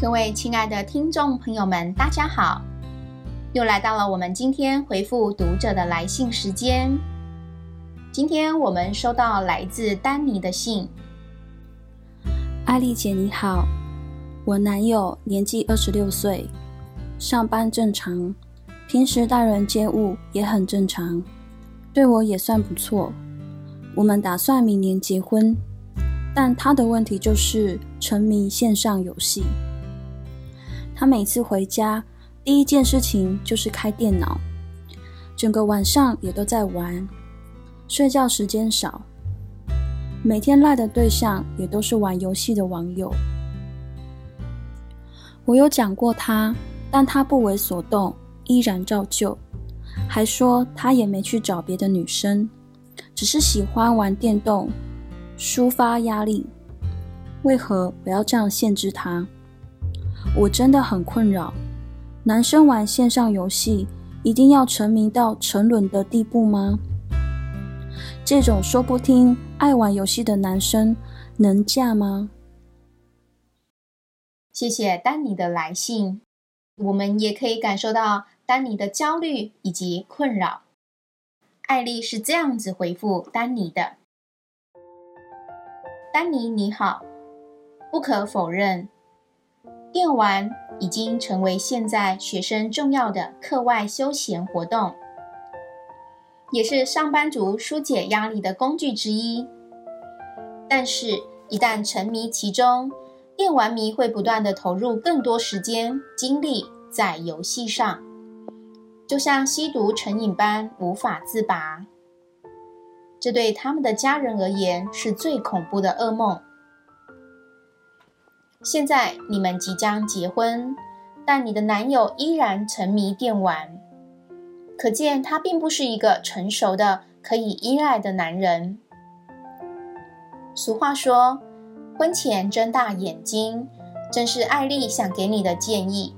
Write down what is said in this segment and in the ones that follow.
各位亲爱的听众朋友们，大家好！又来到了我们今天回复读者的来信时间。今天我们收到来自丹尼的信。艾丽姐你好，我男友年纪二十六岁，上班正常，平时待人接物也很正常，对我也算不错。我们打算明年结婚，但他的问题就是沉迷线上游戏。他每次回家，第一件事情就是开电脑，整个晚上也都在玩，睡觉时间少。每天赖的对象也都是玩游戏的网友。我有讲过他，但他不为所动，依然照旧，还说他也没去找别的女生，只是喜欢玩电动，抒发压力。为何我要这样限制他？我真的很困扰，男生玩线上游戏一定要沉迷到沉沦的地步吗？这种说不听、爱玩游戏的男生能嫁吗？谢谢丹尼的来信，我们也可以感受到丹尼的焦虑以及困扰。艾丽是这样子回复丹尼的：“丹尼你好，不可否认。”电玩已经成为现在学生重要的课外休闲活动，也是上班族疏解压力的工具之一。但是，一旦沉迷其中，电玩迷会不断的投入更多时间精力在游戏上，就像吸毒成瘾般无法自拔。这对他们的家人而言是最恐怖的噩梦。现在你们即将结婚，但你的男友依然沉迷电玩，可见他并不是一个成熟的、可以依赖的男人。俗话说：“婚前睁大眼睛”，正是艾丽想给你的建议。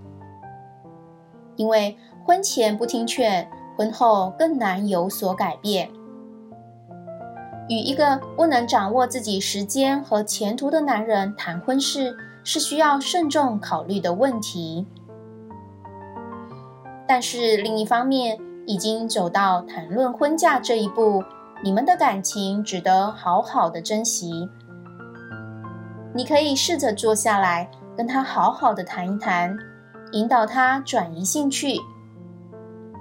因为婚前不听劝，婚后更难有所改变。与一个不能掌握自己时间和前途的男人谈婚事。是需要慎重考虑的问题，但是另一方面，已经走到谈论婚嫁这一步，你们的感情值得好好的珍惜。你可以试着坐下来跟他好好的谈一谈，引导他转移兴趣，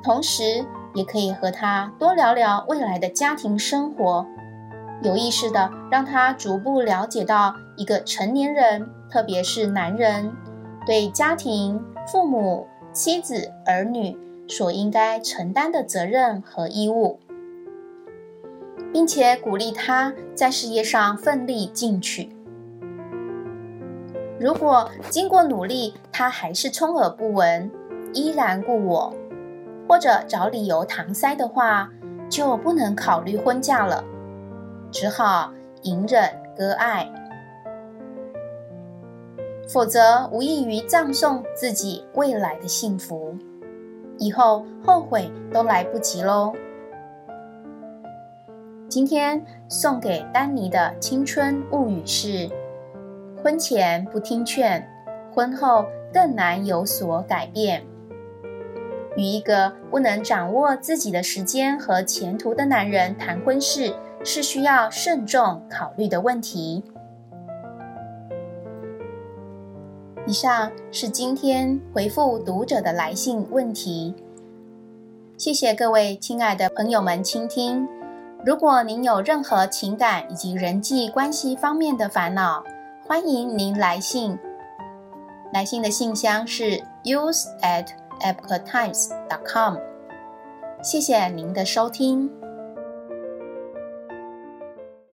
同时也可以和他多聊聊未来的家庭生活，有意识的让他逐步了解到一个成年人。特别是男人对家庭、父母、妻子、儿女所应该承担的责任和义务，并且鼓励他在事业上奋力进取。如果经过努力他还是充耳不闻、依然故我，或者找理由搪塞的话，就不能考虑婚嫁了，只好隐忍割爱。否则，无异于葬送自己未来的幸福，以后后悔都来不及喽。今天送给丹尼的青春物语是：婚前不听劝，婚后更难有所改变。与一个不能掌握自己的时间和前途的男人谈婚事，是需要慎重考虑的问题。以上是今天回复读者的来信问题，谢谢各位亲爱的朋友们倾听。如果您有任何情感以及人际关系方面的烦恼，欢迎您来信。来信的信箱是 use at epictimes dot com。谢谢您的收听。